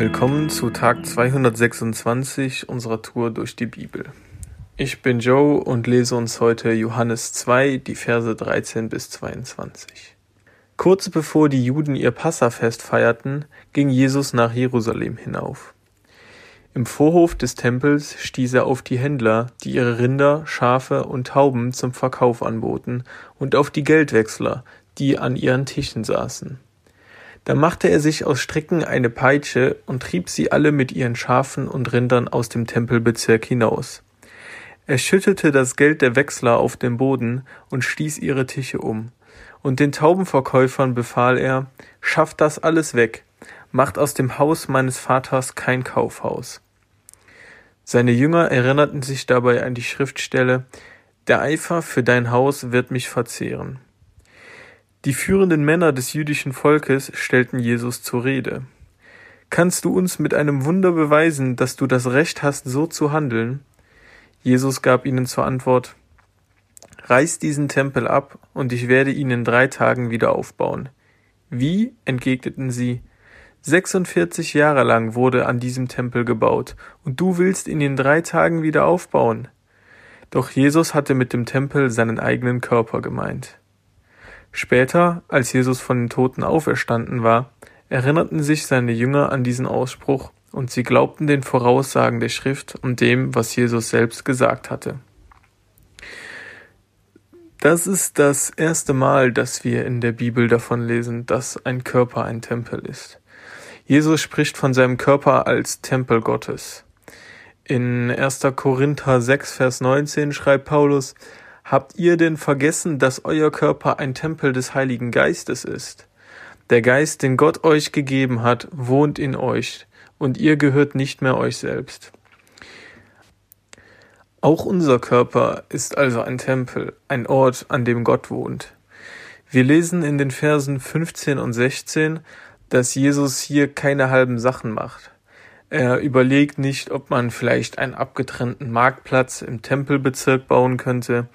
Willkommen zu Tag 226 unserer Tour durch die Bibel. Ich bin Joe und lese uns heute Johannes 2, die Verse 13 bis 22. Kurz bevor die Juden ihr Passafest feierten, ging Jesus nach Jerusalem hinauf. Im Vorhof des Tempels stieß er auf die Händler, die ihre Rinder, Schafe und Tauben zum Verkauf anboten, und auf die Geldwechsler, die an ihren Tischen saßen. Da machte er sich aus Stricken eine Peitsche und trieb sie alle mit ihren Schafen und Rindern aus dem Tempelbezirk hinaus. Er schüttete das Geld der Wechsler auf den Boden und stieß ihre Tische um. Und den Taubenverkäufern befahl er, schafft das alles weg, macht aus dem Haus meines Vaters kein Kaufhaus. Seine Jünger erinnerten sich dabei an die Schriftstelle, der Eifer für dein Haus wird mich verzehren. Die führenden Männer des jüdischen Volkes stellten Jesus zur Rede. Kannst du uns mit einem Wunder beweisen, dass du das Recht hast, so zu handeln? Jesus gab ihnen zur Antwort, Reiß diesen Tempel ab, und ich werde ihn in drei Tagen wieder aufbauen. Wie? entgegneten sie. 46 Jahre lang wurde an diesem Tempel gebaut, und du willst ihn in drei Tagen wieder aufbauen. Doch Jesus hatte mit dem Tempel seinen eigenen Körper gemeint. Später, als Jesus von den Toten auferstanden war, erinnerten sich seine Jünger an diesen Ausspruch, und sie glaubten den Voraussagen der Schrift und dem, was Jesus selbst gesagt hatte. Das ist das erste Mal, dass wir in der Bibel davon lesen, dass ein Körper ein Tempel ist. Jesus spricht von seinem Körper als Tempel Gottes. In 1. Korinther 6, Vers 19 schreibt Paulus, Habt ihr denn vergessen, dass euer Körper ein Tempel des Heiligen Geistes ist? Der Geist, den Gott euch gegeben hat, wohnt in euch, und ihr gehört nicht mehr euch selbst. Auch unser Körper ist also ein Tempel, ein Ort, an dem Gott wohnt. Wir lesen in den Versen 15 und 16, dass Jesus hier keine halben Sachen macht. Er überlegt nicht, ob man vielleicht einen abgetrennten Marktplatz im Tempelbezirk bauen könnte,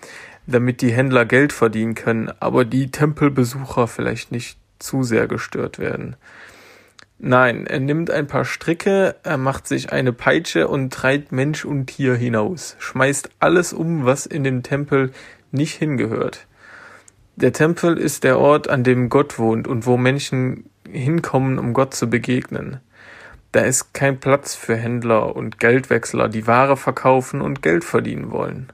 damit die Händler Geld verdienen können, aber die Tempelbesucher vielleicht nicht zu sehr gestört werden. Nein, er nimmt ein paar Stricke, er macht sich eine Peitsche und treibt Mensch und Tier hinaus, schmeißt alles um, was in den Tempel nicht hingehört. Der Tempel ist der Ort, an dem Gott wohnt und wo Menschen hinkommen, um Gott zu begegnen. Da ist kein Platz für Händler und Geldwechsler, die Ware verkaufen und Geld verdienen wollen.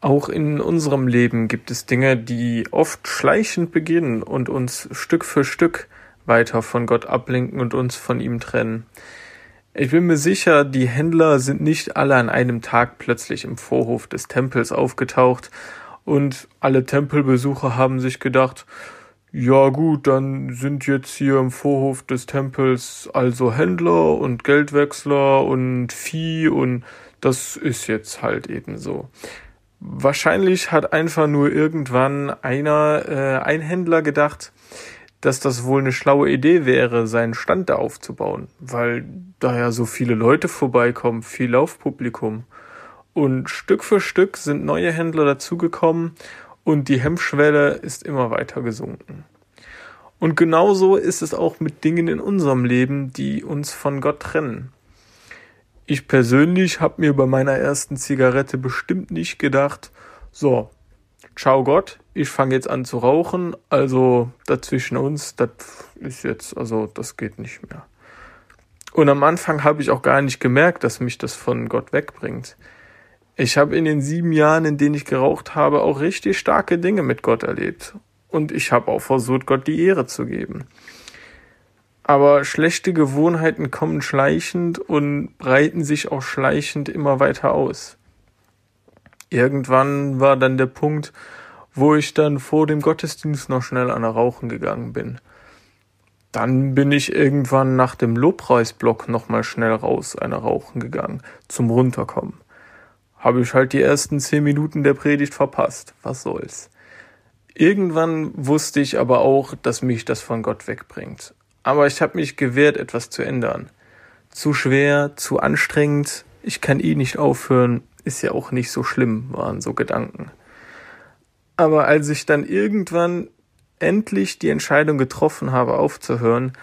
Auch in unserem Leben gibt es Dinge, die oft schleichend beginnen und uns Stück für Stück weiter von Gott ablenken und uns von ihm trennen. Ich bin mir sicher, die Händler sind nicht alle an einem Tag plötzlich im Vorhof des Tempels aufgetaucht und alle Tempelbesucher haben sich gedacht, ja gut, dann sind jetzt hier im Vorhof des Tempels also Händler und Geldwechsler und Vieh und das ist jetzt halt eben so. Wahrscheinlich hat einfach nur irgendwann einer, äh, ein Händler gedacht, dass das wohl eine schlaue Idee wäre, seinen Stand da aufzubauen, weil da ja so viele Leute vorbeikommen, viel Laufpublikum. Und Stück für Stück sind neue Händler dazugekommen und die Hemmschwelle ist immer weiter gesunken. Und genauso ist es auch mit Dingen in unserem Leben, die uns von Gott trennen. Ich persönlich habe mir bei meiner ersten Zigarette bestimmt nicht gedacht, so, ciao Gott, ich fange jetzt an zu rauchen, also dazwischen uns, das ist jetzt, also das geht nicht mehr. Und am Anfang habe ich auch gar nicht gemerkt, dass mich das von Gott wegbringt. Ich habe in den sieben Jahren, in denen ich geraucht habe, auch richtig starke Dinge mit Gott erlebt. Und ich habe auch versucht, Gott die Ehre zu geben. Aber schlechte Gewohnheiten kommen schleichend und breiten sich auch schleichend immer weiter aus. Irgendwann war dann der Punkt, wo ich dann vor dem Gottesdienst noch schnell an der Rauchen gegangen bin. Dann bin ich irgendwann nach dem Lobpreisblock nochmal schnell raus einer Rauchen gegangen, zum Runterkommen. Habe ich halt die ersten zehn Minuten der Predigt verpasst. Was soll's. Irgendwann wusste ich aber auch, dass mich das von Gott wegbringt. Aber ich habe mich gewehrt, etwas zu ändern. Zu schwer, zu anstrengend, ich kann eh nicht aufhören, ist ja auch nicht so schlimm, waren so Gedanken. Aber als ich dann irgendwann endlich die Entscheidung getroffen habe, aufzuhören,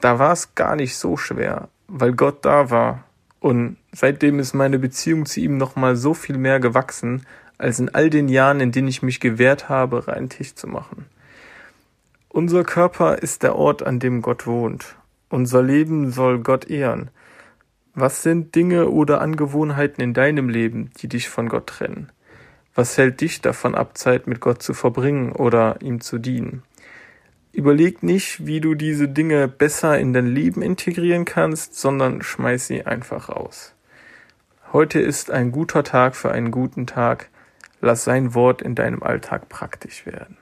da war es gar nicht so schwer, weil Gott da war. Und seitdem ist meine Beziehung zu ihm nochmal so viel mehr gewachsen, als in all den Jahren, in denen ich mich gewehrt habe, reinen Tisch zu machen. Unser Körper ist der Ort, an dem Gott wohnt. Unser Leben soll Gott ehren. Was sind Dinge oder Angewohnheiten in deinem Leben, die dich von Gott trennen? Was hält dich davon ab, Zeit mit Gott zu verbringen oder ihm zu dienen? Überleg nicht, wie du diese Dinge besser in dein Leben integrieren kannst, sondern schmeiß sie einfach raus. Heute ist ein guter Tag für einen guten Tag. Lass sein Wort in deinem Alltag praktisch werden.